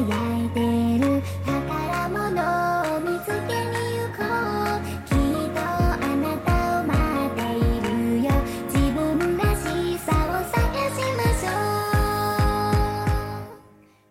いてる宝物を見つけに行こうきっとあなたを待っているよ自分らしさを探しましょう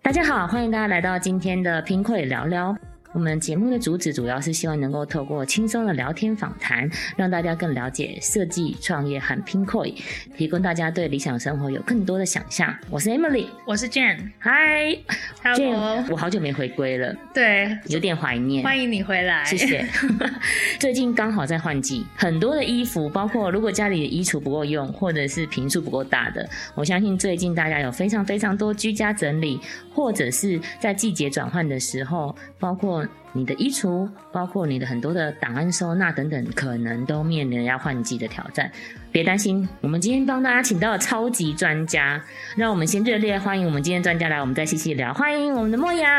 大家好，欢迎大家来到今天的拼会聊聊。 我们节目的主旨主要是希望能够透过轻松的聊天访谈，让大家更了解设计、创业和拼会，提供大家对理想生活有更多的想象。我是 Emily，我是 Jane。嗨 Hello 我好久没回归了，对，有点怀念。欢迎你回来。谢谢。最近刚好在换季，很多的衣服，包括如果家里的衣橱不够用，或者是平数不够大的，我相信最近大家有非常非常多居家整理，或者是在季节转换的时候，包括 on. 你的衣橱，包括你的很多的档案收纳等等，可能都面临要换季的挑战。别担心，我们今天帮大家请到了超级专家，让我们先热烈欢迎我们今天专家来，我们再细细聊。欢迎我们的莫阳。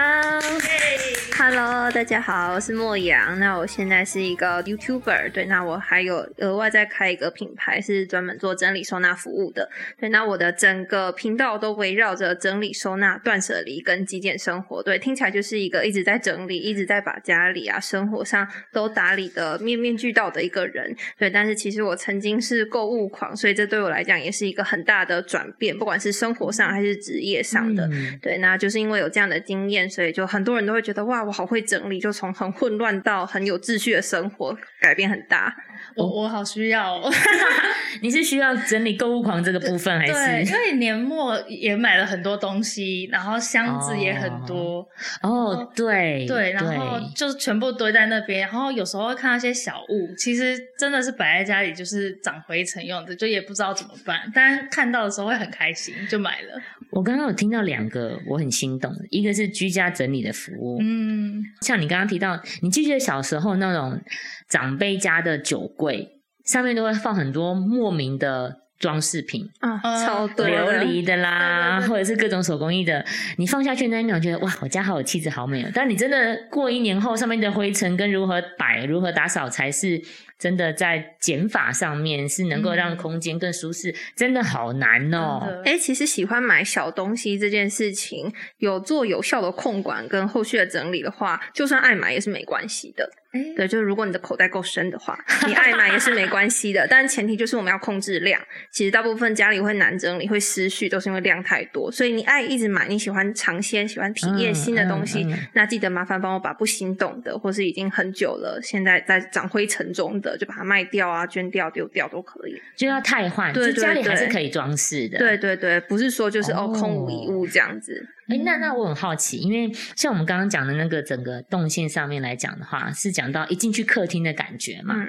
Hello，大家好，我是莫阳。那我现在是一个 YouTuber，对，那我还有额外再开一个品牌，是专门做整理收纳服务的。对，那我的整个频道都围绕着整理收纳、断舍离跟极简生活。对，听起来就是一个一直在整理、一直在把家里啊、生活上都打理的面面俱到的一个人。对，但是其实我曾经是购物狂，所以这对我来讲也是一个很大的转变，不管是生活上还是职业上的。嗯对，那就是因为有这样的经验，所以就很多人都会觉得哇，我好会整理，就从很混乱到很有秩序的生活，改变很大。我我好需要、哦。你是需要整理购物狂这个部分，还对，是因为年末也买了很多东西，然后箱子也很多，哦，对对，然后就全部堆在那边，然后有时候会看到一些小物，其实真的是摆在家里就是长灰尘用的，就也不知道怎么办，但看到的时候会很开心，就买了。我刚刚有听到两个我很心动的，一个是居家整理的服务，嗯，像你刚刚提到，你记不记得小时候那种长辈家的酒柜上面都会放很多莫名的装饰品，啊，嗯。超多琉璃的啦，对对对。或者是各种手工艺的，你放下去那一秒觉得哇，我家好有气质，好美哦。但你真的过一年后，上面的灰尘跟如何摆、如何打扫，才是真的在减法上面是能够让嗯空间更舒适，真的好难哦。哎，其实喜欢买小东西这件事情，有做有效的控管跟后续的整理的话，就算爱买也是没关系的。哎对，就是如果你的口袋够深的话，你爱买也是没关系的。但前提就是我们要控制量。其实大部分家里会难整理、会失序，都是因为量太多。所以你爱一直买，你喜欢尝鲜、喜欢体验嗯新的东西，嗯嗯那记得麻烦帮我把不心动的，或是已经很久了，现在在长灰尘中的，就把它卖掉啊、捐掉、丢掉都可以。就要汰换，对就家里还是可以装饰的。对对对，不是说就是哦哦空无一物这样子。哎，那那我很好奇，因为像我们刚刚讲的那个整个动线上面来讲的话，是讲到一进去客厅的感觉嘛。嗯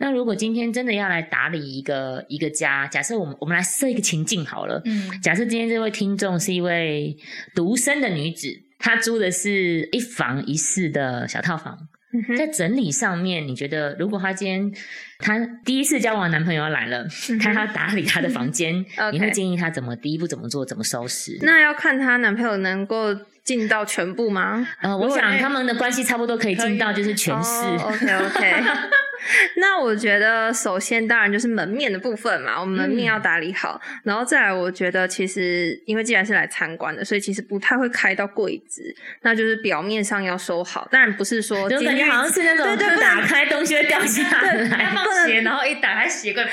那如果今天真的要来打理一个一个家，假设我们我们来设一个情境好了，嗯，假设今天这位听众是一位独身的女子，她租的是一房一室的小套房，在整理上面，你觉得如果她今天她第一次交往男朋友要来了，嗯她要打理她的房间，你会建议她怎么第一步怎么做，怎么收拾？那要看她男朋友能够尽到全部吗？呃，我想他们的关系差不多可以尽到就是全市。哦、OK OK，那我觉得首先当然就是门面的部分嘛，我们门面要打理好，然后再来，我觉得其实因为既然是来参观的，所以其实不太会开到柜子，那就是表面上要收好。当然不是说就感觉好像是那种对对对打开东西会掉下 要来。放鞋，然后一打开鞋柜，啪，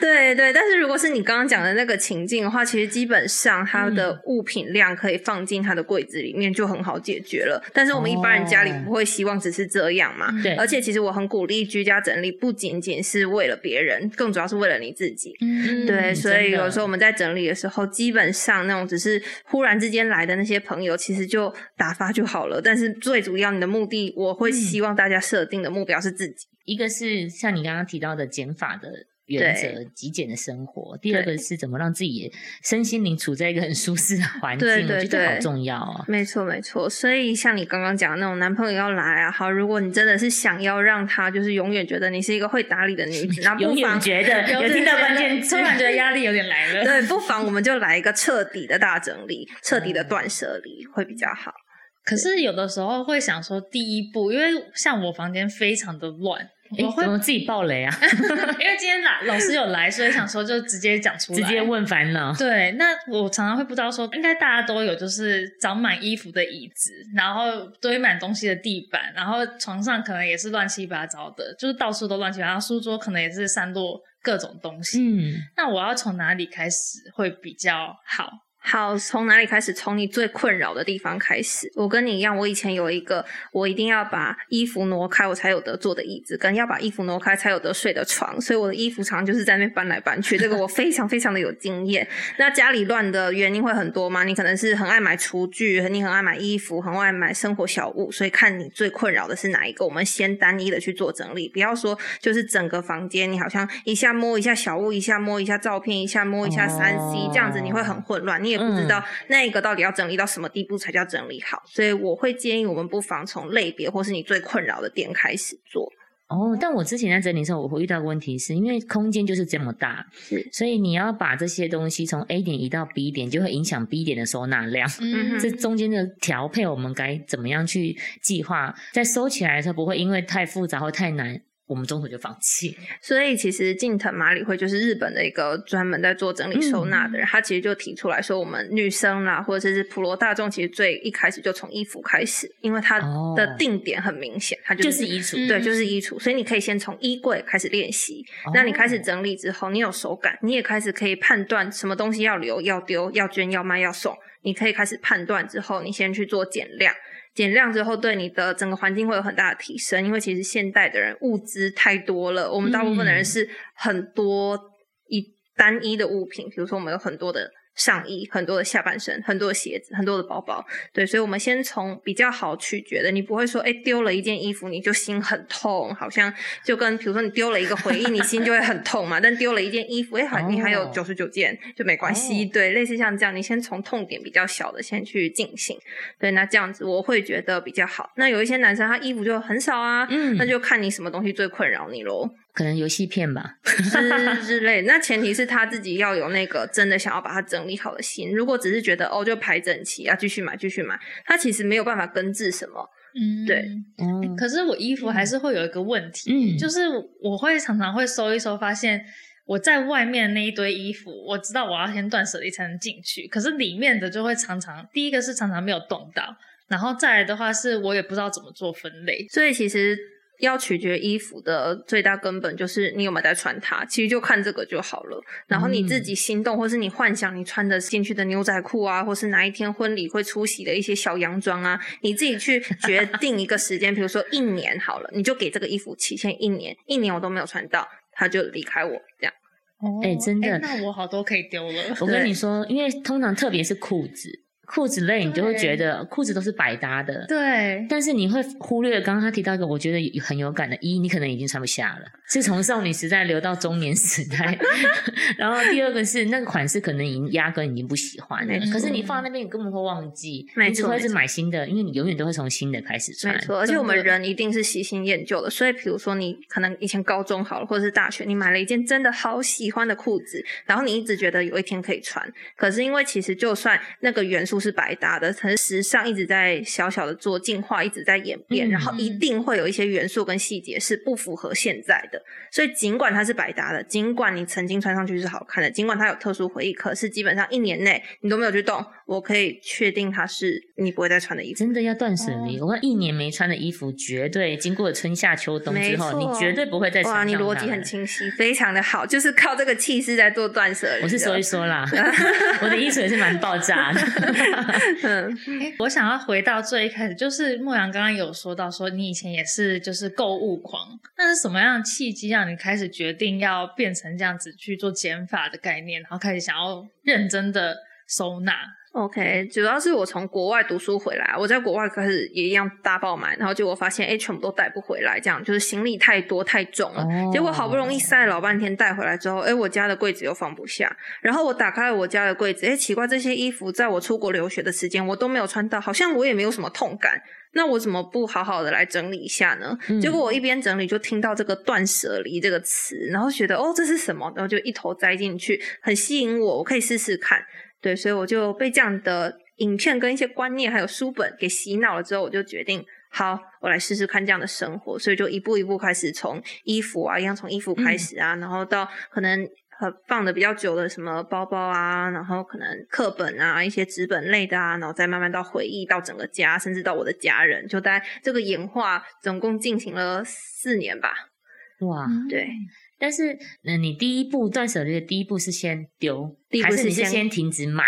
对对，但是如果是你刚刚讲的那个情境的话，其实基本上它嗯的物品量可以放进它的柜子里面，就很好解决了。但是我们一般人家里哦不会希望只是这样嘛，对而且其实我很鼓励居家整理，不仅仅是为了别人，更主要是为了你自己。嗯对，嗯所以有时候我们在整理的时候，基本上那种只是忽然之间来的那些朋友，其实就打发就好了。但是最主要，你的目的，我会希望大家设定的目标是自己。一个是像你刚刚提到的减法的原则、极简的生活；第二个是怎么让自己也身心灵处在一个很舒适的环境，对对我觉得好重要哦。没错，没错。所以像你刚刚讲的那种男朋友要来啊，好，如果你真的是想要让他就是永远觉得你是一个会打理的女子，那不 永远妨觉得 有听到关键 突，然觉得压力有点来了。对，不妨我们就来一个彻底的大整理，彻底的断舍离会比较好。可是有的时候会想说，第一步，因为像我房间非常的乱，哎我，会怎么自己爆雷啊？因为今天老老师有来，所以想说就直接讲出来，直接。问烦恼。对，那我常常会不知道说，应该大家都有，就是长满衣服的椅子，然后堆满东西的地板，然后床上可能也是乱七八糟的，就是到处都乱七八糟，书桌可能也是散落各种东西。嗯，那我要从哪里开始会比较好？好，从哪里开始？从你最困扰的地方开始。我跟你一样，我以前有一个，我一定要把衣服挪开，我才有得坐的椅子，跟要把衣服挪开才有得睡的床。所以我的衣服常常就是在那边搬来搬去，这个我非常非常的有经验。那家里乱的原因会很多吗？你可能是很爱买厨具，你很爱买衣服，很爱买生活小物，所以看你最困扰的是哪一个，我们先单一的去做整理，不要说就是整个房间你好像一下摸一下小物，一下摸一下照片，一下摸一下三 C，、这样子你会很混乱，你也不知道那个到底要整理到什么地步才叫整理好。所以我会建议我们不妨从类别或是你最困扰的点开始做。哦，但我之前在整理的时候，我会遇到个问题是，因为空间就是这么大，是所以你要把这些东西从 A 点移到 B 点，就会影响 B 点的收纳量。嗯哼这中间的调配，我们该怎么样去计划？在收起来的时候，不会因为太复杂或太难，我们中途就放弃。所以其实近藤麻里惠就是日本的一个专门在做整理收纳的人，他其实就提出来说，我们女生啦，或者是普罗大众，其实最一开始就从衣服开始，因为它哦的定点很明显，它就就是是衣橱，嗯对，就是衣橱，所以你可以先从衣柜开始练习。那你开始整理之后，你有手感，你也开始可以判断什么东西要留、要丢、要捐、要卖、要送。你可以开始判断之后，你先去做减量。减量之后，对你的整个环境会有很大的提升，因为其实现代的人物资太多了，我们大部分的人嗯。是很多一单一的物品，比如说我们有很多的上衣、很多的下半身、很多的鞋子、很多的包包，对，所以我们先从比较好取决的，你不会说，哎，丢了一件衣服你就心很痛，好像就跟比如说你丢了一个回忆，你心就会很痛嘛。但丢了一件衣服，哎，还你还有哦九十九件就没关系，哦对，类似像这样，你先从痛点比较小的先去进行，对，那这样子我会觉得比较好。那有一些男生他衣服就很少啊，嗯那就看你什么东西最困扰你喽。可能游戏片吧。之之类。那前提是他自己要有那个真的想要把它整理好的心。如果只是觉得哦就排整齐啊，继续买继续买，他其实没有办法根治什么。嗯对嗯可是我衣服还是会有一个问题，嗯就是我会常常会收一收，发现我在外面那一堆衣服，我知道我要先断舍离才能进去，可是里面的就会常常，第一个是常常没有动到，然后再来的话是我也不知道怎么做分类。所以其实要取决衣服的最大根本就是你有没有在穿它，其实就看这个就好了。然后你自己心动，或是你幻想你穿的进去的牛仔裤啊，或是哪一天婚礼会出席的一些小洋装啊，你自己去决 定一个时间，比如说一年好了，你就给这个衣服期限一年，一年我都没有穿到，他就离开我这样。哦哎真的那我好多可以丢了。我跟你说，因为通常特别是裤子，裤子类你就会觉得裤子都是百搭的。对，但是你会忽略刚刚他提到一个我觉得很有感的，一你可能已经穿不下了，是从少女时代流到中年时代。然后第二个是那个款式可能已经压根已经不喜欢了。可是你放在那边你根本会忘记，没你只会是买新的，因为你永远都会从新的开始穿。没。错，而且我们人一定是喜新厌旧的，所以比如说你可能以前高中好了，或者是大学，你买了一件真的好喜欢的裤子，然后你一直觉得有一天可以穿，可是因为其实就算那个元素是百搭的，可是时尚一直在小小的做进化，一直在演变，嗯然后一定会有一些元素跟细节是不符合现在的，所以尽管它是百搭的，尽管你曾经穿上去是好看的，尽管它有特殊回忆，可是基本上一年内你都没有去动，我可以确定它是你不会再穿的衣服。真的要断舍离，哦我看一年没穿的衣服，绝对经过春夏秋冬之后，你绝对不会再穿哇，你逻辑很清晰，非常的好，就是靠这个气势在做断舍离。我是说一说啦，我的衣橱也是蛮爆炸的。嗯，哎，我想要回到最一开始，就是牧羊刚刚有说到说你以前也是就是购物狂，那是什么样的契机让你开始决定要变成这样子去做减法的概念，然后开始想要认真的收纳？OK，主要是我从国外读书回来，我在国外开始也一样大爆买，然后结果发现哎，全部都带不回来，这样就是行李太多太重了。哦结果好不容易塞了老半天带回来之后，哎，我家的柜子又放不下。然后我打开了我家的柜子，哎，奇怪，这些衣服在我出国留学的时间我都没有穿到，好像我也没有什么痛感。那我怎么不好好的来整理一下呢？嗯结果我一边整理就听到这个“断舍离”这个词，然后觉得哦这是什么，然后就一头栽进去，很吸引我，我可以试试看。对，所以我就被这样的影片跟一些观念还有书本给洗脑了之后，我就决定好，我来试试看这样的生活，所以就一步一步开始从衣服啊，一样从衣服开始啊，然后到可能呃放的比较久的什么包包啊，然后可能课本啊，一些纸本类的啊，然后再慢慢到回忆，到整个家，甚至到我的家人，就大概这个演化总共进行了四年吧。哇，对，但是，嗯你第一步断舍离的第一步是先丢，第一步还是是先先停止买？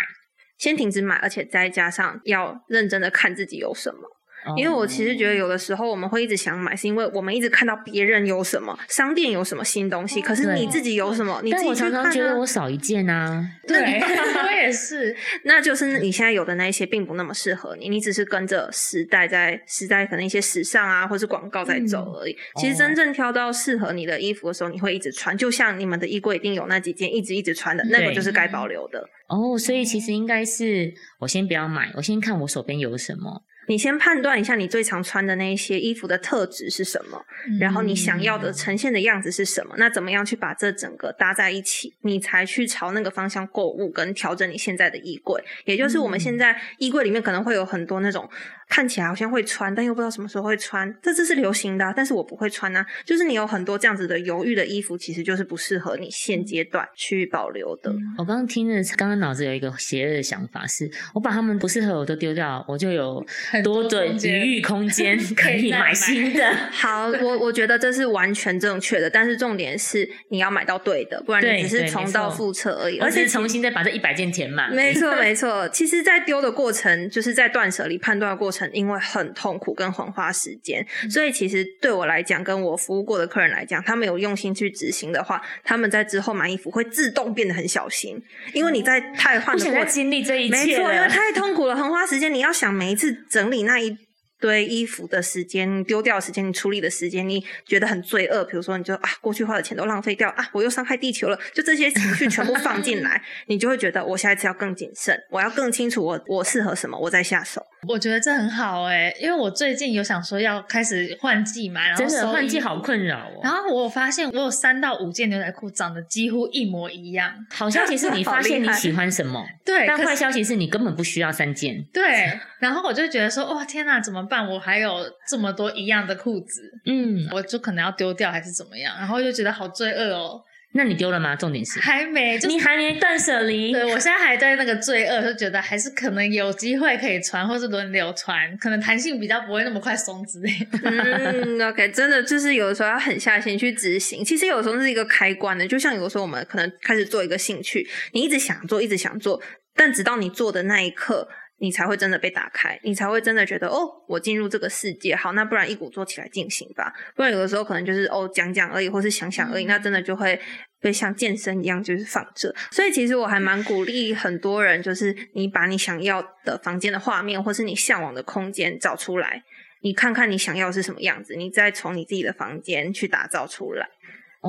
先停止买，而且再加上要认真的看自己有什么。因为我其实觉得有的时候我们会一直想买，是因为我们一直看到别人有什么，商店有什么新东西，可是你自己有什么，你自己去看常常觉得啊我少一件啊。对，我也是。那就是你现在有的那一些并不那么适合你，你只是跟着时代在时代可能一些时尚啊，或是广告在走而已。其实真正挑到适合你的衣服的时候，你会一直穿，就像你们的衣柜一定有那几件一直一直穿的，那个就是该保留的。哦，所以其实应该是我先不要买，我先看我手边有什么。你先判断一下你最常穿的那一些衣服的特质是什么，然后你想要的呈现的样子是什么，那怎么样去把这整个搭在一起，你才去朝那个方向购物跟调整你现在的衣柜。也就是我们现在衣柜里面可能会有很多那种看起来好像会穿，但又不知道什么时候会穿，这这是流行的啊、但是我不会穿啊。就是你有很多这样子的犹豫的衣服，其实就是不适合你现阶段去保留的。我刚刚听着，刚刚脑子有一个邪恶的想法是，我把它们不适合我都丢掉，我就有很多多的余裕空间 可以买新的。好，我我觉得这是完全正确的，但是重点是你要买到对的，不然你只是重蹈覆辙而已。而而且且重新再把这一百件填满。没错，没 错。其实，在丢的过程，就是在断舍离判断的过程，因为很痛苦跟很花时间，嗯所以其实对我来讲，跟我服务过的客人来讲，他们有用心去执行的话，他们在之后买衣服会自动变得很小心，因为你在太换不想再的过程，经历这一切没错，因为。太痛苦了，很花时间。你要想每一次整理那一。堆衣服的时间、丢掉的时间、你处理的时间，你觉得很罪恶。比如说，你就啊，过去花的钱都浪费掉啊，我又伤害地球了，就这些情绪全部放进来，你就会觉得我下一次要更谨慎，我要更清楚我我适合什么，我再下手。我觉得这很好哎、因为我最近有想说要开始换季嘛，然后真的换季好困扰哦。然后我发现我有三到五件牛仔裤长得几乎一模一样，好消息是你发现你喜欢什么，对，但坏消息是你根本不需要三件。对，然后我就觉得说，哇，天哪，怎么办？我还有这么多一样的裤子，嗯，我就可能要丢掉还是怎么样？然后就觉得好罪恶哦，那你丢了吗？重点是还没，就是你还没断舍离。对我现在还在那个罪恶，就觉得还是可能有机会可以穿，或是轮流穿，可能弹性比较不会那么快松之类的。嗯，OK，真的就是有的时候要狠下心去执行。其实有时候是一个开关的，就像有的时候我们可能开始做一个兴趣，你一直想做，一直想做，但直到你做的那一刻。你才会真的被打开，你才会真的觉得哦，我进入这个世界，好，那不然一鼓作气来进行吧。不然有的时候可能就是哦讲讲而已，或是想想而已，那真的就会被像健身一样就是放着。所以其实我还蛮鼓励很多人，就是你把你想要的房间的画面，或是你向往的空间找出来，你看看你想要是什么样子，你再从你自己的房间去打造出来。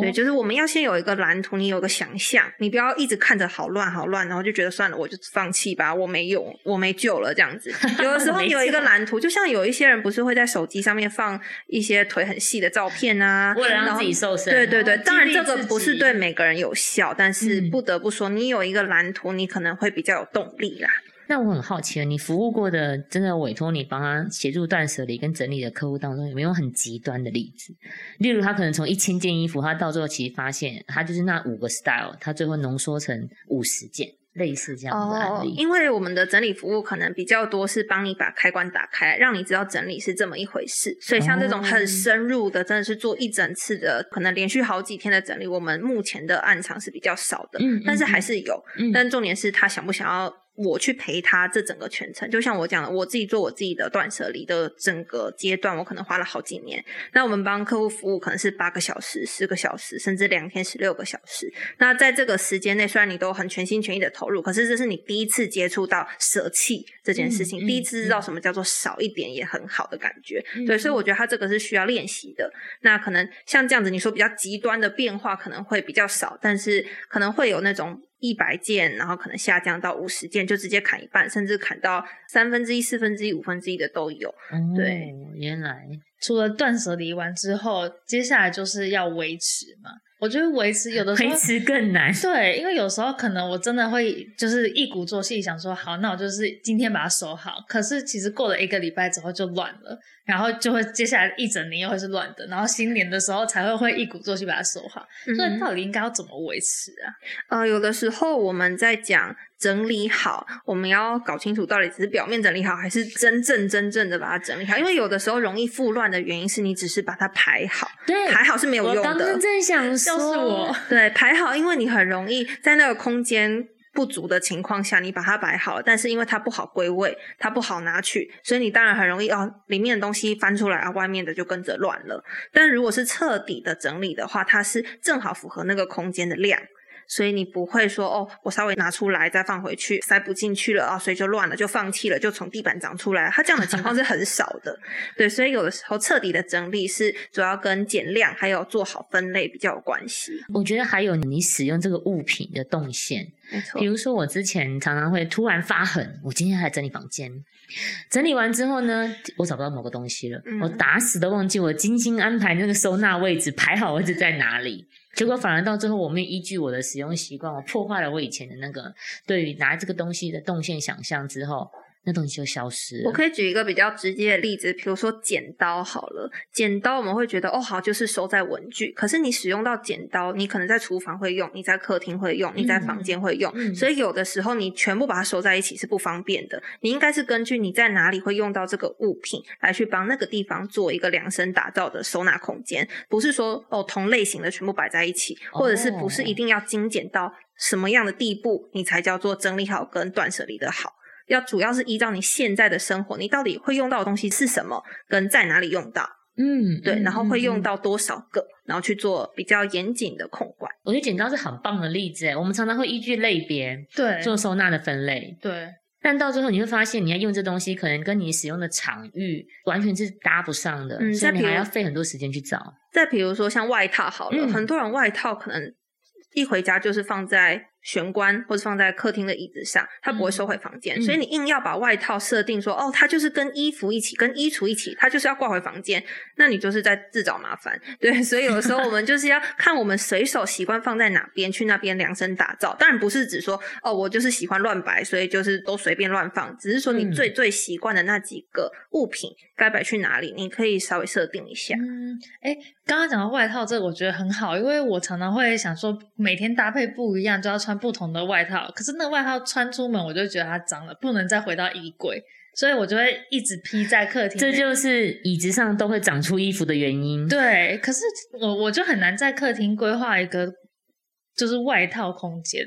对，哦就是我们要先有一个蓝图，你有个想象，你不要一直看着好乱好乱，然后就觉得算了，我就放弃吧，我没用，我没救了这样子。有的时候你有一个错蓝图，就像有一些人不是会在手机上面放一些腿很细的照片啊，为了让自己瘦身，对对对，哦当然这个不是己对每个人有效，但是嗯不得不说，你有一个蓝图，你可能会比较有动力啦。那我很好奇了，你服务过的真的委托你帮他协助断舍离跟整理的客户当中，有没有很极端的例子？例如，他可能从一千件衣服，他到最后其实发现，他就是那五个 style，他最后浓缩成五十件，类似这样的案例。哦因为我们的整理服务可能比较多是帮你把开关打开，让你知道整理是这么一回事。所以像这种哦很深入的，真的是做一整次的，可能连续好几天的整理，我们目前的案场是比较少的，嗯但是嗯还是有。嗯但重点是他想不想要我去陪他这整个全程。就像我讲的，我自己做我自己的断舍离的整个阶段，我可能花了好几年。那我们帮客户服务可能是八个小时、十个小时，甚至两天十六个小时。那在这个时间内，虽然你都很全心全意的投入，可是这是你第一次接触到舍弃这件事情，嗯嗯第一次知道什么叫做少一点也很好的感觉。嗯对，所以我觉得他这个是需要练习的。那可能像这样子，你说比较极端的变化可能会比较少，但是可能会有那种。一百件，然后可能下降到五十件，就直接砍一半，甚至砍到三分之一、四分之一、五分之一的都有。对哦，原来除了断舍离完之后，接下来就是要维持嘛。我觉得维持有的时候维持更难。对，因为有时候可能我真的会就是一鼓作气想说好，那我就是今天把它收好。可是其实过了一个礼拜之后就乱了，然后就会接下来一整年又会是乱的，然后新年的时候才会会一鼓作气把它收好。所以到底应该要怎么维持啊？呃，有的时候我们在讲整理好，我们要搞清楚到底只是表面整理好，还是真正真正的把它整理好。因为有的时候容易复乱的原因是你只是把它排好，对，排好是没有用的。刚正想说，就是我，对，排好，因为你很容易在那个空间不足的情况下，你把它摆好，但是因为它不好归位，它不好拿取，所以你当然很容易哦，里面的东西翻出来啊，外面的就跟着乱了。但如果是彻底的整理的话，它是正好符合那个空间的量。所以你不会说哦，我稍微拿出来再放回去，塞不进去了啊，所以就乱了，就放弃了，就从地板长出来。它这样的情况是很少的，对。所以有的时候彻底的整理是主要跟减量还有做好分类比较有关系。我觉得还有你使用这个物品的动线，没错比，如说我之前常常会突然发狠，我今天还整理房间，整理完之后呢，我找不到某个东西了，嗯我打死都忘记我精心安排那个收纳位置，排好位置在哪里。结果反而到最后，我没依据我的使用习惯，我破坏了我以前的那个对于拿这个东西的动线想象之后，那东西就消失了。我可以举一个比较直接的例子，比如说剪刀好了，剪刀我们会觉得哦好，就是收在文具，可是你使用到剪刀，你可能在厨房会用，你在客厅会用，你在房间会用，嗯所以有的时候你全部把它收在一起是不方便的。你应该是根据你在哪里会用到这个物品，来去帮那个地方做一个量身打造的收纳空间，不是说哦同类型的全部摆在一起，或者是不是一定要精简到什么样的地步，你才叫做整理好跟断舍离的好。要主要是依照你现在的生活，你到底会用到的东西是什么，跟在哪里用到，嗯，对，嗯然后会用到多少个，然后去做比较严谨的控管。我觉得剪刀是很棒的例子诶，我们常常会依据类别对做收纳的分类，对，但到最后你会发现，你要用这东西，可能跟你使用的场域完全是搭不上的，嗯以你还要费很多时间去找。再比如说像外套好了，嗯很多人外套可能一回家就是放在玄关或者放在客厅的椅子上，它不会收回房间，嗯所以你硬要把外套设定说哦，它就是跟衣服一起，跟衣橱一起，它就是要挂回房间，那你就是在自找麻烦。对，所以有的时候我们就是要 看我们随手习惯放在哪边，去那边量身打造。当然不是指说哦，我就是喜欢乱摆，所以就是都随便乱放，只是说你嗯最最习惯的那几个物品该摆去哪里，你可以稍微设定一下。嗯，哎，刚刚讲到外套，这个我觉得很好，因为我常常会想说，每天搭配不一样，就要穿不同的外套。可是那个外套穿出门，我就觉得它脏了，不能再回到衣柜，所以我就会一直披在客厅。这就是椅子上都会长出衣服的原因。对，可是我我就很难在客厅规划一个就是外套空间，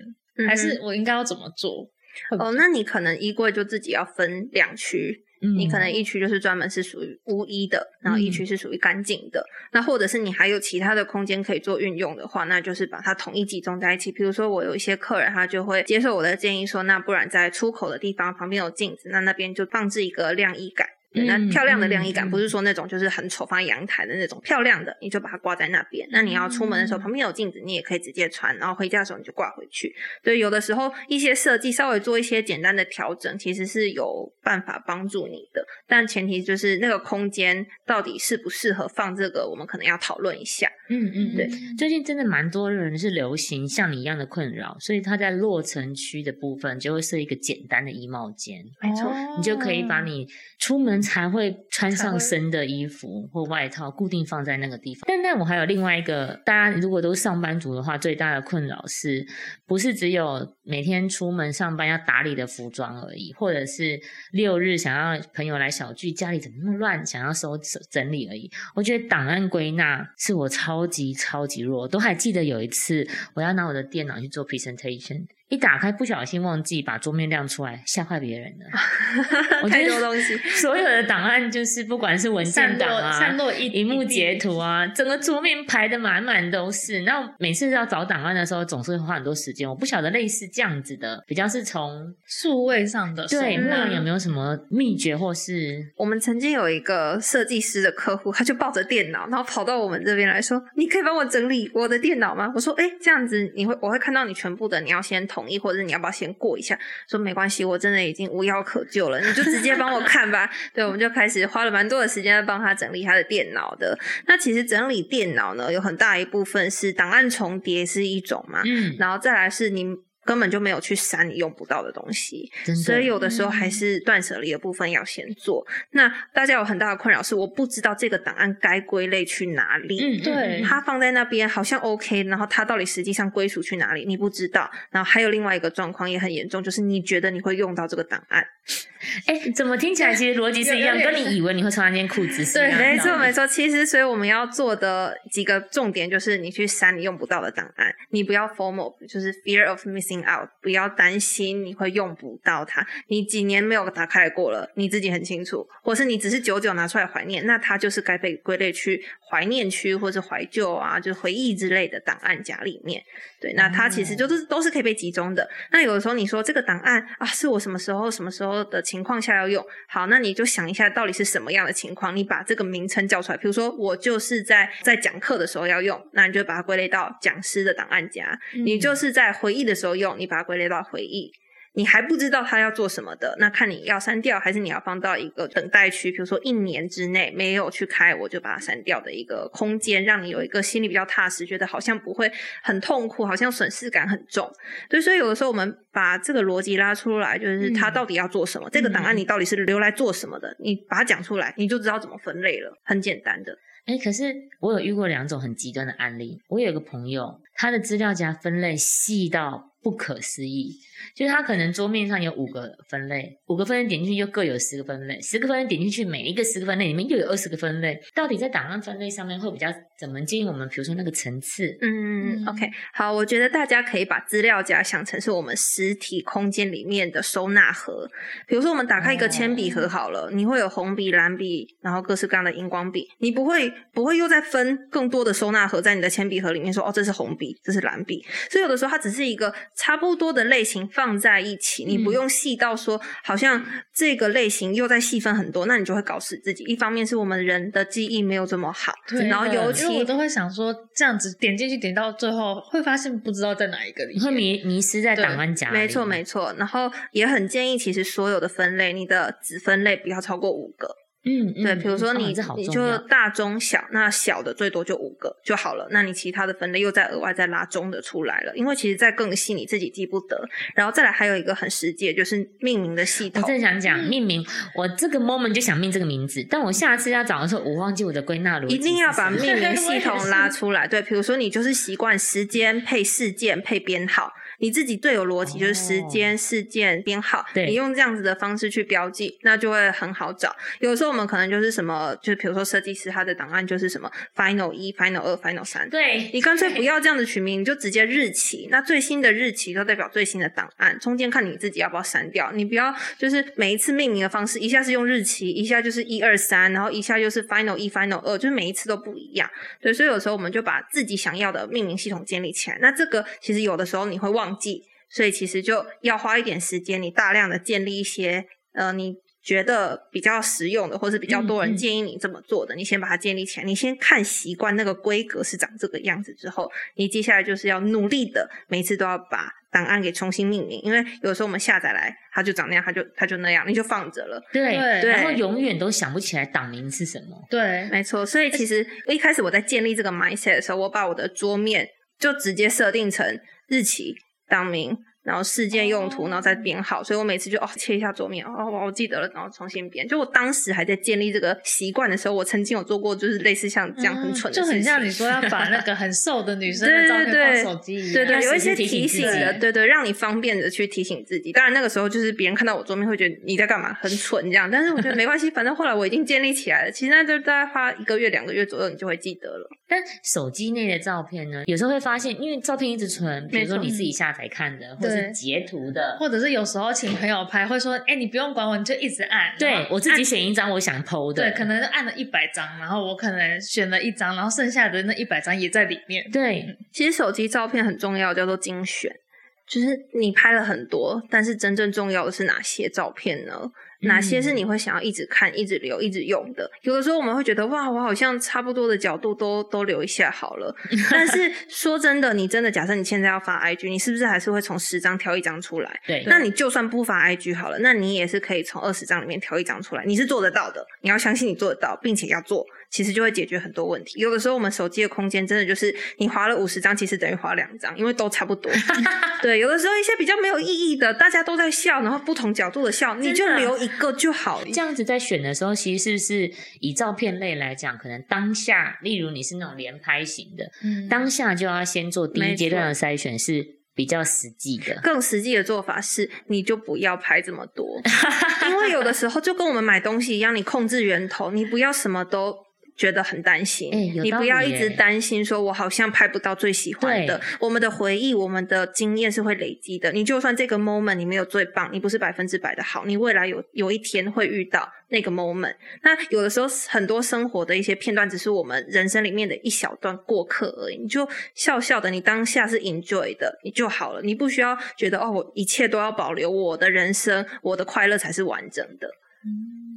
还嗯是我应该要怎么做？哦，那你可能衣柜就自己要分两区，嗯你可能一区就是专门是属于污衣的，然后一区是属于干净的。那或者是你还有其他的空间可以做运用的话，那就是把它统一集中在一起。比如说我有一些客人，他就会接受我的建议说，那不然在出口的地方旁边有镜子，那那边就放置一个晾衣杆。对那嗯漂亮的晾衣杆嗯不是说那种就是很丑放在阳台的那种漂亮的，你就把它挂在那边。那你要出门的时候嗯旁边有镜子，你也可以直接穿，然后回家的时候你就挂回去。对，有的时候一些设计稍微做一些简单的调整，其实是有办法帮助你的。但前提就是那个空间到底适不适合放这个，我们可能要讨论一下。嗯嗯，对嗯。最近真的蛮多人是流行像你一样的困扰，所以他在落成区的部分就会设一个简单的衣帽间。没错你就可以把你出门才会穿上身的衣服或外套固定放在那个地方。但但我还有另外一个，大家如果都是上班族的话，最大的困扰是不是只有每天出门上班要打理的服装而已，或者是六日想要朋友来小聚，家里怎么那么乱，想要收拾整理而已。我觉得档案归纳是我超级超级弱，都还记得有一次我要拿我的电脑去做 presentation，一打开不小心忘记把桌面亮出来，吓坏别人了。我觉太得多东西，所有的档案就是不管是文件档啊、散落一荧幕截图啊，整个桌面排的满满都是。那每次要找档案的时候，总是会花很多时间。我不晓得类似这样子的，比较是从数位上的对那有没有什么秘诀，或是我们曾经有一个设计师的客户，他就抱着电脑，然后跑到我们这边来说：“你可以帮我整理我的电脑吗？”我说：“哎，这样子你会我会看到你全部的，你要先统同意，或者你要不要先过一下？说没关系，我真的已经无药可救了，你就直接帮我看吧。对，我们就开始花了蛮多的时间在帮他整理他的电脑的。那其实整理电脑呢，有很大一部分是档案重叠是一种嘛，嗯，然后再来是你根本就没有去删你用不到的东西，所以有的时候还是断舍离的部分要先做。那大家有很大的困扰是，我不知道这个档案该归类去哪里。嗯，对它放在那边好像 OK，然后它到底实际上归属去哪里，你不知道。然后还有另外一个状况也很严重，就是你觉得你会用到这个档案，哎，怎么听起来其实逻辑是一样，跟你以为你会穿那件裤子是一样的没错没错。其实所以我们要做的几个重点就是，你去删你用不到的档案，你不要 formal，就是 fear of missing out，不要担心你会用不到它。你几年没有打开过了，你自己很清楚，或是你只是久久拿出来怀念，那它就是该被归类去怀念区或是怀旧啊，就是回忆之类的档案夹里面。对，那它其实就是都是可以被集中的。那有的时候你说这个档案啊，是我什么时候什么时候的情况下要用？好，那你就想一下到底是什么样的情况，你把这个名称叫出来。比如说我就是在在讲课的时候要用，那你就把它归类到讲师的档案夹；你就是在回忆的时候用，你把它归类到回忆。你还不知道他要做什么的，那看你要删掉还是你要放到一个等待区，比如说一年之内没有去开，我就把它删掉的一个空间，让你有一个心里比较踏实，觉得好像不会很痛苦，好像损失感很重。对，所以有的时候我们把这个逻辑拉出来，就是他到底要做什么，这个档案你到底是留来做什么的，你把它讲出来，你就知道怎么分类了，很简单的。哎，可是我有遇过两种很极端的案例。我有一个朋友，他的资料夹分类细到不可思议，就是它可能桌面上有五个分类，五个分类点进去又各有十个分类，十个分类点进去每一个十个分类里面又有二十个分类。到底在档案分类上面会比较怎么建议我们？比如说那个层次，嗯嗯，OK，好，我觉得大家可以把资料夹想成是我们实体空间里面的收纳盒。比如说，我们打开一个铅笔盒好了，你会有红笔、蓝笔，然后各式各样的荧光笔，你不会不会又再分更多的收纳盒在你的铅笔盒里面说，哦，这是红笔，这是蓝笔。所以有的时候它只是一个差不多的类型放在一起，你不用细到说好像这个类型又在细分很多，那你就会搞死自己。一方面是我们人的记忆没有这么好，对然后尤其我都会想说，这样子点进去点到最后，会发现不知道在哪一个里你会。迷迷失在档案夹。没错没错，然后也很建议，其实所有的分类，你的子分类不要超过五个。嗯，嗯对，比如说你、哦你就。大中小，那小的最多就五个就好了。那你其他的分类又再额外再拉中的出来了，因为其实在更细你自己记不得。然后再来还有一个很实际的，就是命名的系统。我正想讲命名，我这个 moment 就想命这个名字，但我下次要找的时候，我忘记我的归纳逻辑一定要把命名 系统拉出来。对，比如说你就是习惯时间配事件配编号，你自己最有逻辑就是时间、事件、编号，对你用这样子的方式去标记，那就会很好找。有时候我们可能就是什么，就是比如说设计师他的档案就是什么 final 一、final 二、final 三，对，你干脆不要这样子取名，你就直接日期。那最新的日期就代表最新的档案，中间看你自己要不要删掉。你不要就是每一次命名的方式，一下是用日期，一下就是一二三，然后一下就是 final 一、final 二，就是每一次都不一样。对，所以有时候我们就把自己想要的命名系统建立起来。那这个其实有的时候你会忘记，所以其实就要花一点时间，你大量的建立一些呃你。觉得比较实用的，或是比较多人建议你这么做的，你先把它建立起来。你先看习惯那个规格是长这个样子之后，你接下来就是要努力的，每次都要把档案给重新命名，因为有时候我们下载来它就长那样，它就它就那样，你就放着了。对对然后永远都想不起来档名是什么。对，没错，所以其实一开始我在建立这个 mindset 的时候，我把我的桌面就直接设定成日期、当名，然后事件用途，然后再编号。所以我每次就哦切一下桌面，哦我记得了，然后重新编。就我当时还在建立这个习惯的时候，我曾经有做过就是类似像这样很蠢的事情，就很像你说要把那个 很瘦的女生的照片放手机一样。对对，要有一些提醒的，对对，让你方便的去提醒自己。当然那个时候就是别人看到我桌面会觉得你在干嘛，很蠢这样。但是我觉得没关系，反正后来我已经建立起来了。其实那就大概花一个月、两个月左右，你就会记得了。但手机内的照片呢，有时候会发现，因为照片一直存，比如说你自己下载看的，或是对截图的。或者是有时候请朋友拍，会说：“哎、你不用管我，你就一直按。”对我自己选一张我想 PO 的，对，可能按了一百张，然后我可能选了一张，然后剩下的那一百张也在里面。对其实手机照片很重要，叫做精选。就是你拍了很多，但是真正重要的是哪些照片呢？哪些是你会想要一直看、一直留、一直用的？有的时候我们会觉得，哇，我好像差不多的角度都都留一下好了。但是说真的，你真的假设你现在要发 IG，你是不是还是会从十张挑一张出来？对，那你就算不发 IG 好了，那你也是可以从二十张里面挑一张出来，你是做得到的。你要相信你做得到，并且要做，其实就会解决很多问题。有的时候我们手机的空间真的就是你划了五十张，其实等于划两张，因为都差不多。对，有的时候一些比较没有意义的，大家都在笑，然后不同角度的笑，你就留一个就好。这样子在选的时候，其实是不是以照片类来讲，可能当下，例如你是那种连拍型的，嗯当下就要先做第一没阶段的错筛选，是比较实际的。更实际的做法是，你就不要拍这么多，因为有的时候就跟我们买东西一样，你控制源头，你不要什么都觉得很担心，你不要一直担心说我好像拍不到最喜欢的。我们的回忆、我们的经验是会累积的。你就算这个 moment 你没有最棒，你不是百分之百的好，你未来有有一天会遇到那个 moment。那有的时候很多生活的一些片段，只是我们人生里面的一小段过客而已。你就笑笑的，你当下是 enjoy 的，你就好了。你不需要觉得哦，我一切都要保留，我的人生，我的快乐才是完整的。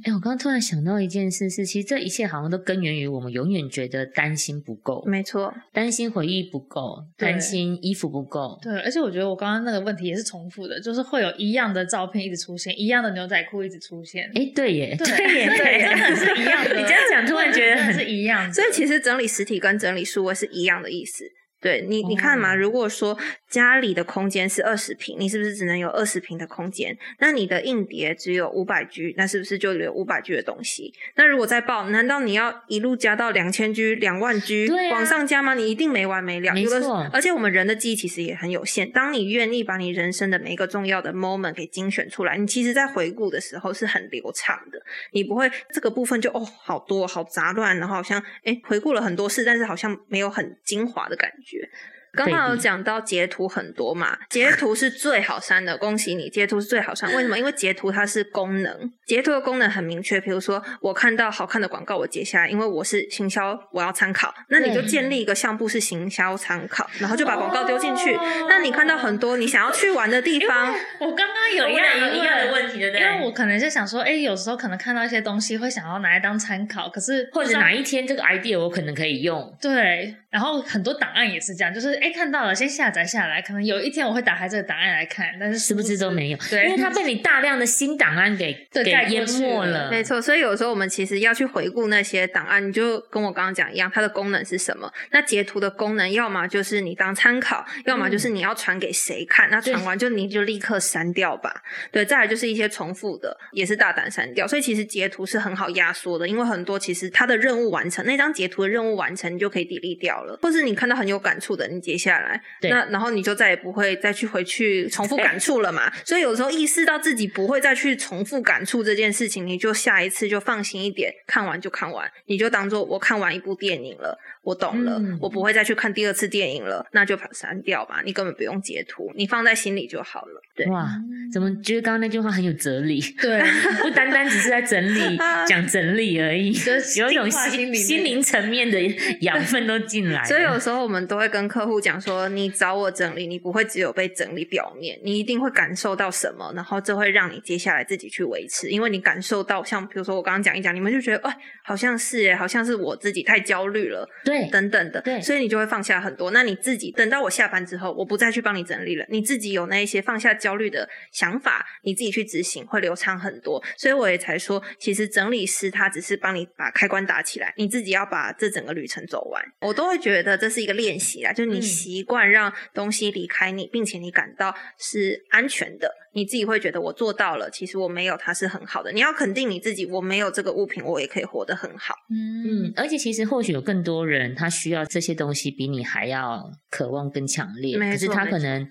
哎，我刚刚突然想到一件事是，其实这一切好像都根源于我们永远觉得担心不够，没错，担心回忆不够，担心衣服不够。对，而且我觉得我刚刚那个问题也是重复的，就是会有一样的照片一直出现，一样的牛仔裤一直出现。哎，对耶，对耶，对，真的是一样的。你这样讲，突然觉得很是一样的。所以其实整理实体跟整理数位是一样的意思。对你，你看嘛，哦如果说家里的空间是二十平，你是不是只能有二十平的空间？那你的硬碟只有五百 G，那是不是就有五百 G 的东西？那如果再爆，难道你要一路加到两千 G、两万 G 啊往上加吗？你一定没完没了。没错而且我们人的记忆其实也很有限。当你愿意把你人生的每一个重要的 moment 给精选出来，你其实在回顾的时候是很流畅的。你不会这个部分就哦好多好杂乱，然后好像哎回顾了很多事，但是好像没有很精华的感觉。觉。刚刚有讲到截图很多嘛，截图是最好删的，恭喜你，截图是最好删。为什么？因为截图它是功能，截图的功能很明确。比如说，我看到好看的广告，我截下来，因为我是行销，我要参考，那你就建立一个相簿是行销参考，然后就把广告丢进去。哦那你看到很多你想要去玩的地方，我刚刚有一样个一样的问题对不对因为我可能就想说，哎，有时候可能看到一些东西会想要拿来当参考，可是或者哪一天这个 idea 我可能可以用，对，然后很多档案也是这样，就是哎看到了先下载下来，可能有一天我会打开这个档案来看，但是是不是都没有？对，因为它被你大量的新档案给给对盖过淹没了。没错，所以有时候我们其实要去回顾那些档案，你就跟我刚刚讲一样，它的功能是什么？那截图的功能，要么就是你当参考，要么就是你要传给谁看。那传完就你就立刻删掉吧。对，再来就是一些重复的，也是大胆删掉。所以其实截图是很好压缩的，因为很多其实它的任务完成，那张截图的任务完成，你就可以 delete 掉了。或是你看到很有感触的，你截下来，对那然后你就再也不会再去回去重复感触了嘛。所以有时候意识到自己不会再去重复感触这件事情，你就下一次就放心一点，看完就看完，你就当做我看完一部电影了，我懂了，嗯我不会再去看第二次电影了，那就把它删掉吧，你根本不用截图，你放在心里就好了。对，哇，怎么觉得刚刚那句话很有哲理？对，不单单只是在整理 讲整理而已，就有一种心心心灵层面的养分都进来。所以有时候我们都会跟客户讲说，你找我整理，你不会只有被整理表面，你一定会感受到什么，然后这会让你接下来自己去维持，因为你感受到像比如说我刚刚讲一讲，你们就觉得哎，好像是哎，好像是我自己太焦虑了，对等等的，对所以你就会放下很多。那你自己等到我下班之后，我不再去帮你整理了，你自己有那一些放下焦虑的想法，你自己去执行会流畅很多。所以我也才说，其实整理师他只是帮你把开关打起来，你自己要把这整个旅程走完。我都会觉得这是一个练习啦，就是你嗯习惯让东西离开你，并且你感到是安全的。你自己会觉得我做到了，其实我没有它是很好的。你要肯定你自己，我没有这个物品，我也可以活得很好。嗯，而且其实或许有更多人他需要这些东西比你还要渴望更强烈，可是他可能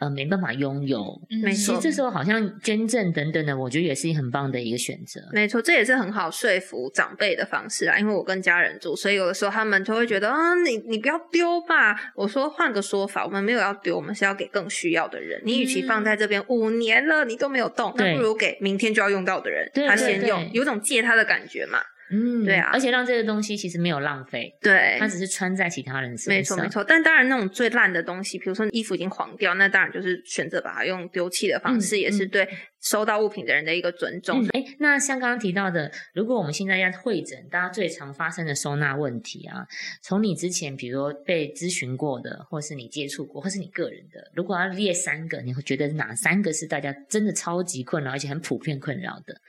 呃没办法拥有。嗯没错其实这时候好像捐赠等等的，我觉得也是很棒的一个选择。没错，这也是很好说服长辈的方式啊。因为我跟家人住，所以有的时候他们就会觉得啊，你你不要丢吧。我说换个说法，我们没有要丢，我们是要给更需要的人。你与其放在这边五年了，你都没有动，那不如给明天就要用到的人，他先用，有种借他的感觉嘛。嗯对啊而且让这个东西其实没有浪费，对它，只是穿在其他人身上。没错没。错。但当然，那种最烂的东西，比如说衣服已经黄掉，那当然就是选择把它用丢弃的方式，嗯也是对收到物品的人的一个尊重。嗯，哎，那像刚刚提到的，如果我们现在要会诊，大家最常发生的收纳问题啊，从你之前比如说被咨询过的，或是你接触过，或是你个人的，如果要列三个，你会觉得哪三个是大家真的超级困扰，而且很普遍困扰的？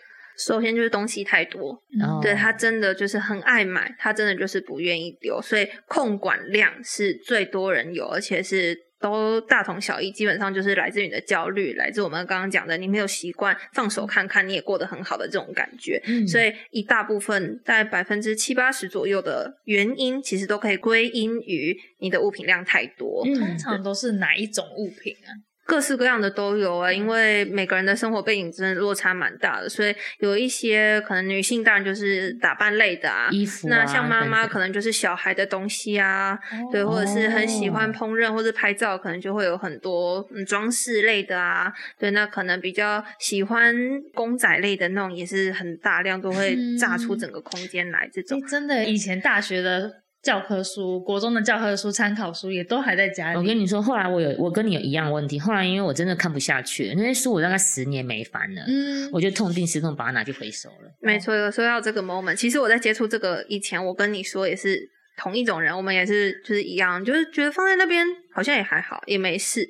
首先就是东西太多，对他真的就是很爱买，他真的就是不愿意丢，所以控管量是最多人有，而且是都大同小异，基本上就是来自于你的焦虑，来自我们刚刚讲的你没有习惯放手看看，你也过得很好的这种感觉。嗯所以一大部分在百分之七八十左右的原因，其实都可以归因于你的物品量太多。嗯通常都是哪一种物品啊？各式各样的都有啊，因为每个人的生活背景真的落差蛮大的，所以有一些可能女性当然就是打扮类的啊，衣服啊那像妈妈可能就是小孩的东西啊，对，或者是很喜欢哦。烹饪或者拍照，可能就会有很多嗯装饰类的啊，对，那可能比较喜欢公仔类的那种，也是很大量都会炸出嗯。整个空间来这种。诶。真的，以前大学的教科书、国中的教科书、参考书也都还在家里。我跟你说，后来我有我跟你有一样问题，后来因为我真的看不下去了，那些书我大概十年没翻了，嗯，我就痛定思痛把它拿去回收了。没错，有说到这个 moment，其实我在接触这个以前，我跟你说也是同一种人，我们也是就是一样，就是觉得放在那边好像也还好，也没事。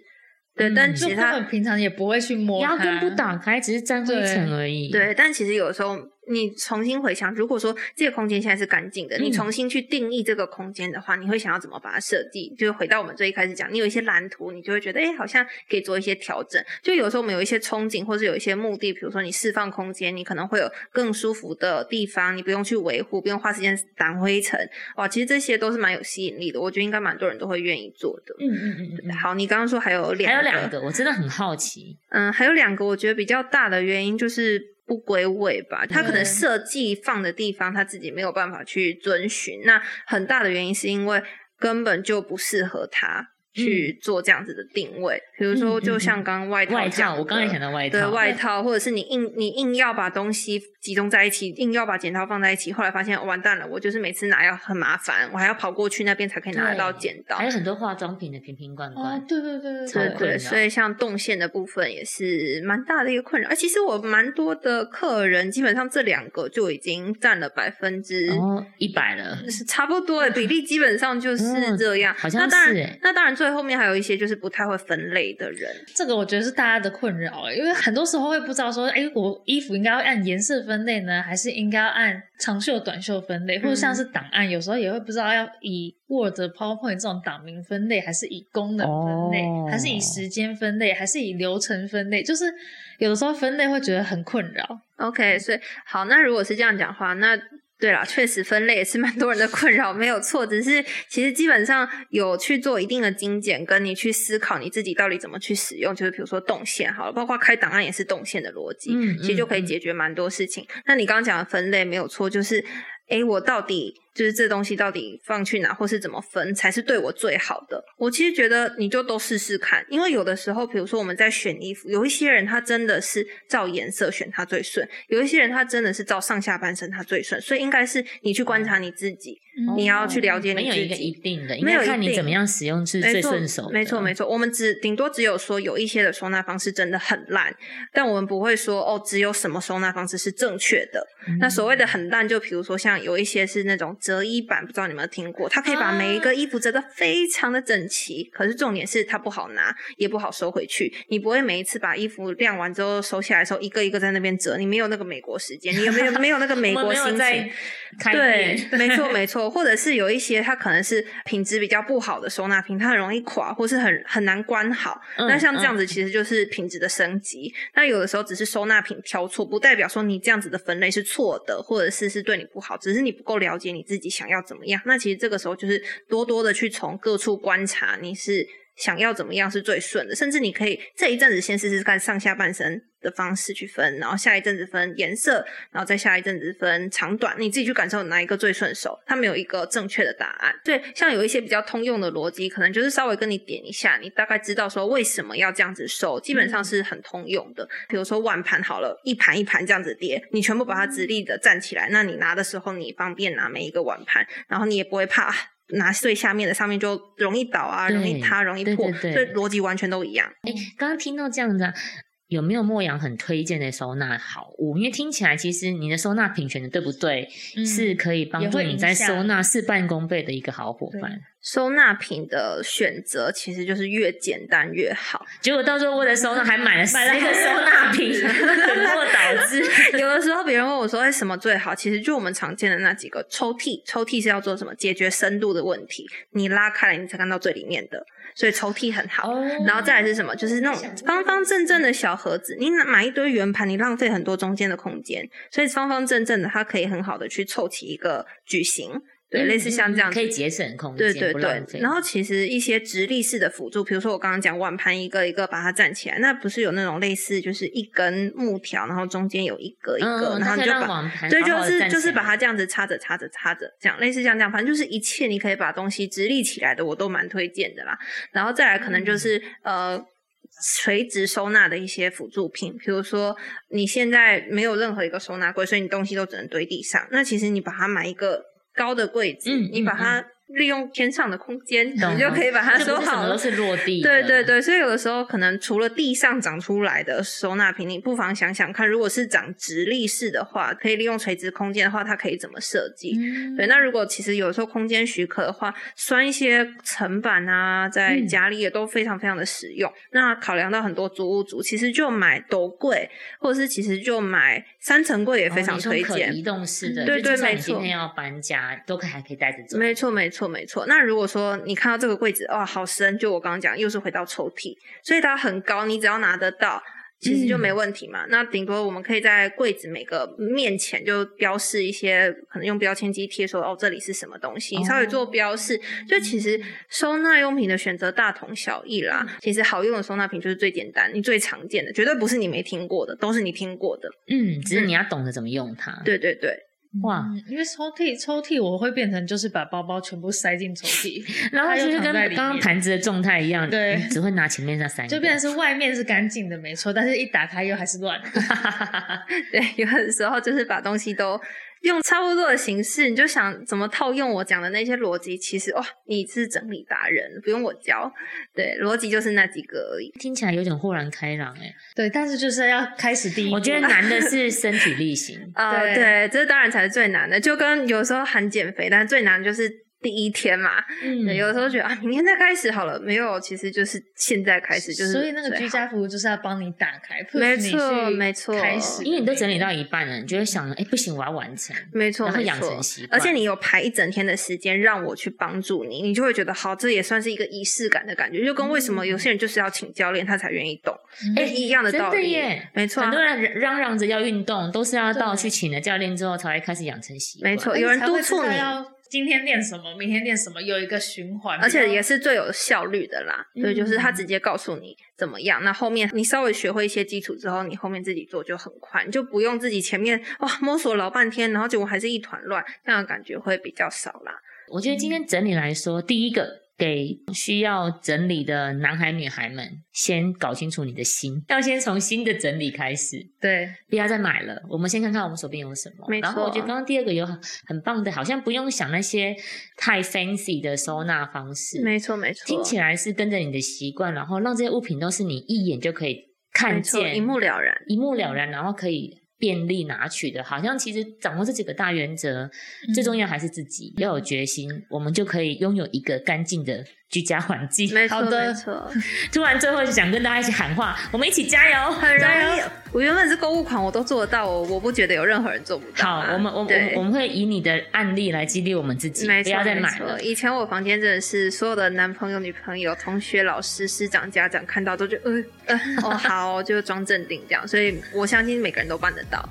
对，嗯但其实它本平常也不会去摸它压根不打开，只是沾灰尘而已。对，但其实有时候你重新回想，如果说这个空间现在是干净的，你嗯重新去定义这个空间的话，你会想要怎么把它设计？就是回到我们最一开始讲，你有一些蓝图，你就会觉得，哎，好像可以做一些调整。就有时候我们有一些憧憬，或是有一些目的，比如说你释放空间，你可能会有更舒服的地方，你不用去维护，不用花时间掸灰尘。哇，其实这些都是蛮有吸引力的，我觉得应该蛮多人都会愿意做的。嗯嗯嗯嗯嗯。好，你刚刚说还有两还有两个，我真的很好奇。嗯，还有两个我觉得比较大的原因就是不归位吧，他可能设计放的地方他自己没有办法去遵循，那很大的原因是因为根本就不适合他去做这样子的定位，比如说就像刚刚外套外套，我刚才想到外套，对外套，或者是你硬你硬要把东西集中在一起，硬要把剪刀放在一起，后来发现、哦完蛋了，我就是每次拿要很麻烦，我还要跑过去那边才可以拿得到剪刀还。有很多化妆品的瓶瓶罐罐。哦，对对对超对对对，所以像动线的部分也是蛮大的一个困扰。而其实我蛮多的客人，基本上这两个就已经占了百分之。哦，一百了。是差不多的比例，基本上就是嗯这样。好像那当然是欸，那当然，最后面还有一些就是不太会分类的人。这个我觉得是大家的困扰欸，因为很多时候会不知道说，哎，我衣服应该要按颜色分类呢，还是应该要按长袖、短袖分类，或者像是档案，有时候也会不知道要以 Word、PowerPoint 这种档名分类，还是以功能分类，哦还是以时间分类，还是以流程分类，就是有的时候分类会觉得很困扰。OK，所以好，那如果是这样讲的话，那对了，确实分类也是蛮多人的困扰，没有错。只是其实基本上有去做一定的精简，跟你去思考你自己到底怎么去使用，就是比如说动线好了，包括开档案也是动线的逻辑，嗯其实就可以嗯解决蛮多事情。那你刚刚讲的分类没有错，就是诶，我到底就是这东西到底放去哪，或是怎么分才是对我最好的？我其实觉得你就都试试看，因为有的时候，比如说我们在选衣服，有一些人他真的是照颜色选它最顺，有一些人他真的是照上下半身它最顺，所以应该是你去观察你自己，你要去了解没有一个你自己。一定的，没有看你怎么样使用是最顺手的。没错，没错。我们只顶多只有说有一些的收纳方式真的很烂，但我们不会说哦，只有什么收纳方式是正确的。嗯那所谓的很烂，就比如说像有一些是那种折衣板，不知道你们有没有听过？它可以把每一个衣服折得非常的整齐，可是重点是它不好拿，也不好收回去。你不会每一次把衣服晾完之后收起来的时候，一个一个在那边折，你没有那个美国时间，你有没有没有那个美国心情？开对，没错没错，或者是有一些它可能是品质比较不好的收纳品，它很容易垮，或是很很难关好。嗯那像这样子，其实就是品质的升级。那有的时候只是收纳品挑错，不代表说你这样子的分类是错的，或者是是对你不好，只是你不够了解你自己想要怎么样。那其实这个时候就是多多的去从各处观察，你是。想要怎么样是最顺的，甚至你可以这一阵子先试试看上下半身的方式去分，然后下一阵子分颜色，然后再下一阵子分长短，你自己去感受哪一个最顺手，它没有一个正确的答案。对，像有一些比较通用的逻辑，可能就是稍微跟你点一下，你大概知道说为什么要这样子收，基本上是很通用的。比如说碗盘好了，一盘一盘这样子叠，你全部把它直立的站起来，那你拿的时候你方便拿每一个碗盘，然后你也不会怕。拿最下面的，上面就容易倒啊，容易塌，容易破，对对对所以逻辑完全都一样。哎，刚刚听到这样子啊，有没有莫阳很推荐的收纳好物？因为听起来其实你的收纳品选的对不对，嗯是可以帮助你在收纳事半功倍的一个好伙伴。收纳品的选择其实就是越简单越好。结果到时候为了收纳还买了十买了一个收纳品，本末倒置。有的时候别人问我说：“哎，什么最好？”其实就我们常见的那几个抽屉，抽屉是要做什么？解决深度的问题。你拉开来，你才看到最里面的，所以抽屉很好。哦然后再来是什么？就是那种方方正正的小盒子，你拿买一堆圆盘，你浪费很多中间的空间，所以方方正正的，它可以很好的去凑齐一个矩形。对，嗯类似像这样子可以节省空间，对对对然后其实一些直立式的辅助，比如说我刚刚讲碗盘一个一个把它站起来，那不是有那种类似就是一根木条，然后中间有一格一格，然后你就把。对，就是就是把它这样子插着插着插着，这样类似像这样，反正就是一切你可以把东西直立起来的，我都蛮推荐的啦。然后再来可能嗯就是、呃垂直收纳的一些辅助品，比如说你现在没有任何一个收纳柜，所以你东西都只能堆地上。那其实你把它买一个高的柜子，你把它利用天上的空间，你就可以把它就收好了。是落地。对对对，所以有的时候可能除了地上长出来的收纳品，你不妨想想看，如果是长直立式的话，可以利用垂直空间的话，它可以怎么设计？嗯对，那如果其实有时候空间许可的话，拴一些层板啊，在嗯家里也都非常非常的实用。那考量到很多租屋族，其实就买斗柜，或者是其实就买三层柜也非常推荐。可移动式的，对就就算对没错你今天要搬家，都可以还可以带着走。没错，没错，没错。那如果说你看到这个柜子，哇，好深，就我刚刚讲，又是回到抽屉，所以它很高，你只要拿得到，其实就没问题嘛。那顶多我们可以在柜子每个面前就标示一些，可能用标签机贴说，哦，这里是什么东西，你稍微做标示。就其实收纳用品的选择大同小异啦。其实好用的收纳品就是最简单，你最常见的，绝对不是你没听过的，都是你听过的。嗯，只是你要懂得怎么用它。对对对。哇，嗯，因为抽屉抽屉我会变成就是把包包全部塞进抽屉，然后它就是跟刚刚盘子的状态一样，对只会拿前面那三个，就变成是外面是干净的没错，但是一打开又还是乱的。对，有的时候就是把东西都用差不多的形式，你就想怎么套用我讲的那些逻辑。其实哇，你是整理达人，不用我教。对，逻辑就是那几个而已。听起来有点豁然开朗哎。对，但是就是要开始第一，我觉得难的是 身体力行。呃，对对，这当然才是最难的。就跟有时候喊减肥，但最难就是第一天嘛。有的时候觉得啊，明天再开始好了，没有，其实就是现在开始，就是所以那个居家服务就是要帮你打开，没错没错。开始，因为你都整理到一半了，你就会想，哎，不行，我要完成。没错，然后养成习惯。而且你有排一整天的时间让我去帮助你，你就会觉得好，这也算是一个仪式感的感觉，就跟为什么有些人就是要请教练他才愿意动，哎一样的道理。的耶，没错啊。很多人嚷嚷着要运动，都是要到去请了教练之后才会开始养成习惯。没错，有人督促你，今天练什么，明天练什么，有一个循环，而且也是最有效率的啦。对，就是他嗯直接告诉你怎么样，那后面你稍微学会一些基础之后，你后面自己做就很快，你就不用自己前面哇摸索老半天，然后结果还是一团乱，这样的感觉会比较少啦。我觉得今天整理来说，第一个给需要整理的男孩女孩们，先搞清楚你的心，要先从新的整理开始，对，不要再买了。我们先看看我们手边有什么。没错然后我觉得刚刚第二个有很很棒的，好像不用想那些太 fancy 的收纳方式，没错，没错，听起来是跟着你的习惯，然后让这些物品都是你一眼就可以看，见，一目了然。一目了然，然后可以便利拿取的。好像其实掌握这几个大原则，最重要还是自己要有决心，我们就可以拥有一个干净的居家环境。没错，没错，突然最后就想跟大家一起喊话，我们一起加油！很容加油！易。我原本是购物狂，我都做得到，我我不觉得有任何人做不到好啊。，我们我们我们我们会以你的案例来激励我们自己，没错，不要再买了。以前我房间真的是所有的男朋友、女朋友、同学、老师、师长、家长看到都觉得，呃呃，哦好，就装镇定这样。所以我相信每个人都办得到。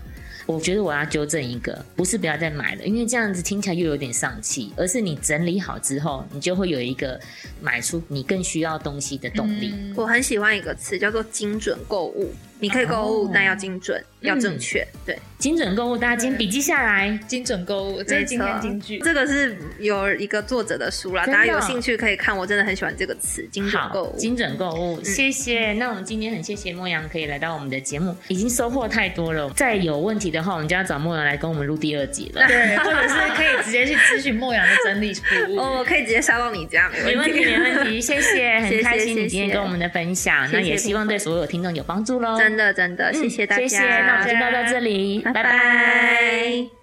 我觉得我要纠正一个，不是不要再买了，因为这样子听起来又有点丧气，而是你整理好之后，你就会有一个买出你更需要东西的动力。我很喜欢一个词叫做精准购物。你可以购物，哦但要精准，要正确。对，精准购物，大家今天笔记下来。精准购物，这是今天金句。这个是有一个作者的书啦，大家有兴趣可以看。我真的很喜欢这个词，精准购，物。精准购物，谢谢。那我们今天很谢谢莫阳可以来到我们的节目，已经收获太多了。再有问题的话，我们就要找莫阳来跟我们录第二集了。对，或者是可以直接去咨询莫阳的整理服务。哦，我可以直接杀到你家，没问题，没问题，谢谢，很开心你今天跟我们的分享，那也希望对所有听众有帮助喽。真的真的，谢谢大家，谢谢，那我们就到到这里，拜拜。拜